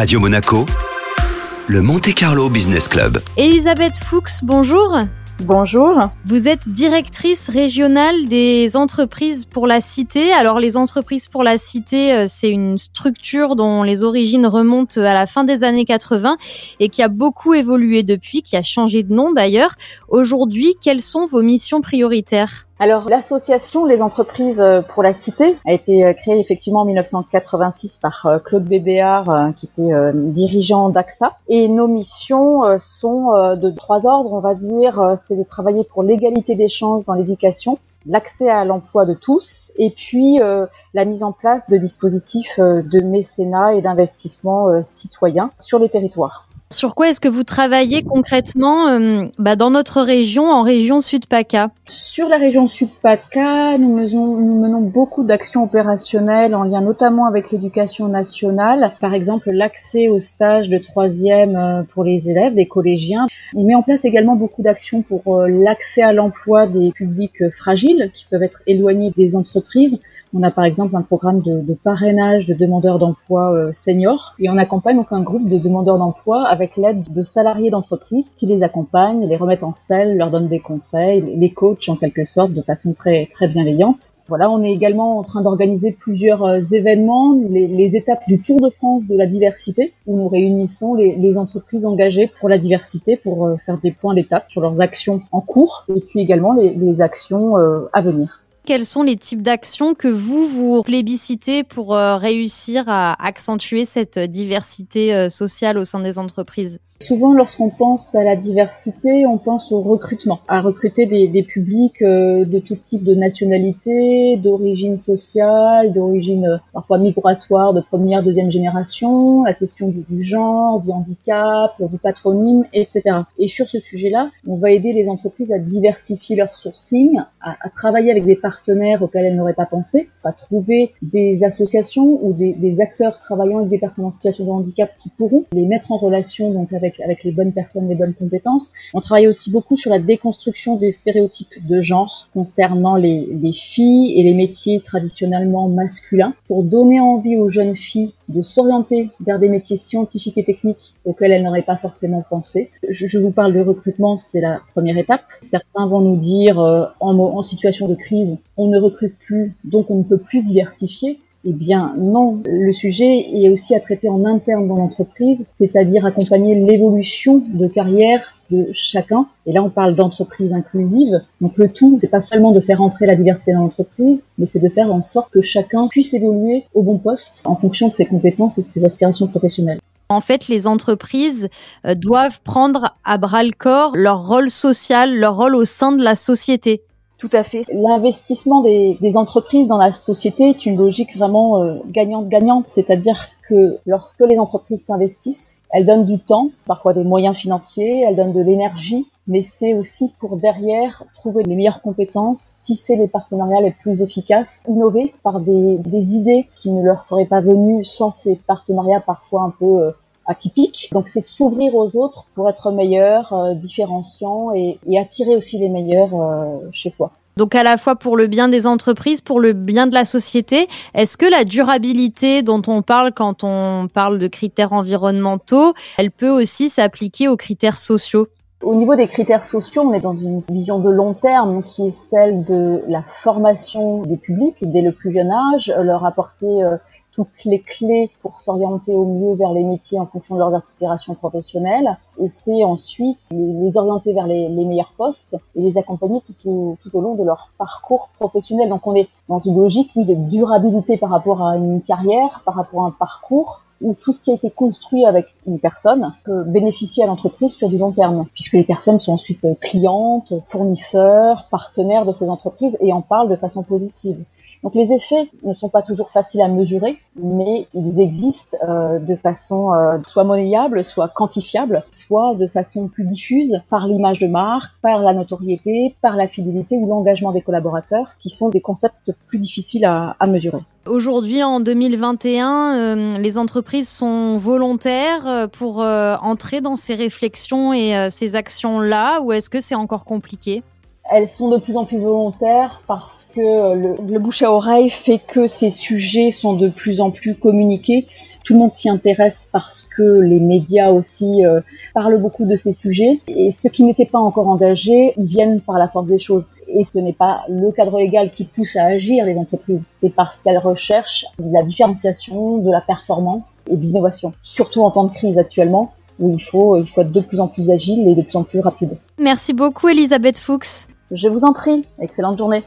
Radio Monaco, le Monte Carlo Business Club. Elisabeth Fuchs, bonjour. Bonjour. Vous êtes directrice régionale des entreprises pour la cité. Alors les entreprises pour la cité, euh, c'est une structure dont les origines remontent à la fin des années 80 et qui a beaucoup évolué depuis, qui a changé de nom d'ailleurs. Aujourd'hui, quelles sont vos missions prioritaires? Alors l'association Les entreprises euh, pour la cité a été euh, créée effectivement en 1986 par euh, Claude Bébéard qui était dirigeant d'AXA et nos missions sont de trois ordres on va dire c'est de travailler pour l'égalité des chances dans l'éducation l'accès à l'emploi de tous et puis la mise en place de dispositifs de mécénat et d'investissement citoyen sur les territoires. Sur quoi est-ce que vous travaillez concrètement euh, bah, dans notre région, en région Sud-PACA? Sur la région Sud-PACA, nous menons, nous menons beaucoup d'actions opérationnelles en lien notamment avec l'éducation nationale. Par exemple, l'accès au stage de troisième euh, pour les élèves, des collégiens. On met en place également beaucoup d'actions pour euh, l'accès à l'emploi des publics fragiles qui peuvent être éloignés des entreprises. On a par exemple un programme de, de parrainage de demandeurs d'emploi euh, seniors et on accompagne donc un groupe de demandeurs d'emploi avec l'aide de salariés d'entreprise qui les accompagnent, les remettent en selle, leur donnent des conseils, les coachent en quelque sorte de façon très très bienveillante. Voilà, on est également en train d'organiser plusieurs euh, événements, les, les, étapes du Tour de France de la diversité, où nous réunissons les, les entreprises engagées pour la diversité pour euh, faire des points d'étape sur leurs actions en cours et puis également les, les actions à venir. Quels sont les types d'actions que vous, vous plébiscitez pour euh, réussir à accentuer cette diversité euh, sociale au sein des entreprises? Souvent, lorsqu'on pense à la diversité, on pense au recrutement, à recruter des, des publics euh, de tout type de nationalité, d'origine sociale, d'origine euh, parfois migratoire, de première, deuxième génération, la question du, du, genre, du handicap, du patronyme, etc. Et sur ce sujet-là, on va aider les entreprises à diversifier leur sourcing, à, à travailler avec des partenaires auxquels elles n'auraient pas pensé, à trouver des associations ou des, des acteurs travaillant avec des personnes en situation de handicap qui pourront les mettre en relation donc avec avec, les bonnes personnes, les bonnes compétences. On travaille aussi beaucoup sur la déconstruction des stéréotypes de genre concernant les, les filles et les métiers traditionnellement masculins pour donner envie aux jeunes filles de s'orienter vers des métiers scientifiques et techniques auxquels elles n'auraient pas forcément pensé. Je, vous parle de recrutement, c'est la première étape. Certains vont nous dire euh, en situation de crise, on ne recrute plus, donc on ne peut plus diversifier. Eh bien non, le sujet est aussi à traiter en interne dans l'entreprise, c'est-à-dire accompagner l'évolution de carrière de chacun. Et là, on parle d'entreprise inclusive. Donc le tout, c'est pas seulement de faire entrer la diversité dans l'entreprise, mais c'est de faire en sorte que chacun puisse évoluer au bon poste en fonction de ses compétences et de ses aspirations professionnelles. En fait, les entreprises euh, doivent prendre à bras le corps leur rôle social, leur rôle au sein de la société. Tout à fait. L'investissement des, entreprises dans la société est une logique vraiment euh, gagnante-gagnante, c'est-à-dire que lorsque les entreprises s'investissent, elles donnent du temps, parfois des moyens financiers, elles donnent de l'énergie, mais c'est aussi pour derrière trouver les meilleures compétences, tisser les partenariats les plus efficaces, innover par des, des idées qui ne leur seraient pas venues sans ces partenariats parfois un peu atypiques. Donc c'est s'ouvrir aux autres pour être meilleur, euh, différenciant et, et, attirer aussi les meilleurs euh, chez soi. Donc à la fois pour le bien des entreprises, pour le bien de la société, est-ce que la durabilité dont on parle quand on parle de critères environnementaux, elle peut aussi s'appliquer aux critères sociaux? Au niveau des critères sociaux, on est dans une vision de long terme qui est celle de la formation des publics dès le plus jeune âge, leur apporter euh, toutes les clés pour s'orienter au mieux vers les métiers en fonction de leurs aspirations professionnelles. Et c'est ensuite les orienter vers les, meilleurs postes et les accompagner tout au, tout au long de leur parcours professionnel. Donc on est dans une logique de durabilité par rapport à une carrière, par rapport à un parcours où tout ce qui a été construit avec une personne peut bénéficier à l'entreprise sur du long terme, puisque les personnes sont ensuite clientes, fournisseurs, partenaires de ces entreprises et en parlent de façon positive. Donc les effets ne sont pas toujours faciles à mesurer, mais ils existent euh, de façon euh, soit monnayable, soit quantifiable, soit de façon plus diffuse par l'image de marque, par la notoriété, par la fidélité ou l'engagement des collaborateurs, qui sont des concepts plus difficiles à, à mesurer. Aujourd'hui, en 2021, euh, les entreprises sont volontaires euh, pour euh, entrer dans ces réflexions et ces actions-là, ou est-ce que c'est encore compliqué? Elles sont de plus en plus volontaires parce que le, bouche à oreille fait que ces sujets sont de plus en plus communiqués. Tout le monde s'y intéresse parce que les médias aussi parlent beaucoup de ces sujets. Et ceux qui n'étaient pas encore engagés, ils viennent par la force des choses. Et ce n'est pas le cadre légal qui pousse à agir les entreprises, c'est parce qu'elles recherchent de la différenciation, de la performance et de l'innovation. Surtout en temps de crise actuellement, où il faut, il faut être de plus en plus agile et de plus en plus rapide. Merci beaucoup Elisabeth Fuchs. Je vous en prie, excellente journée.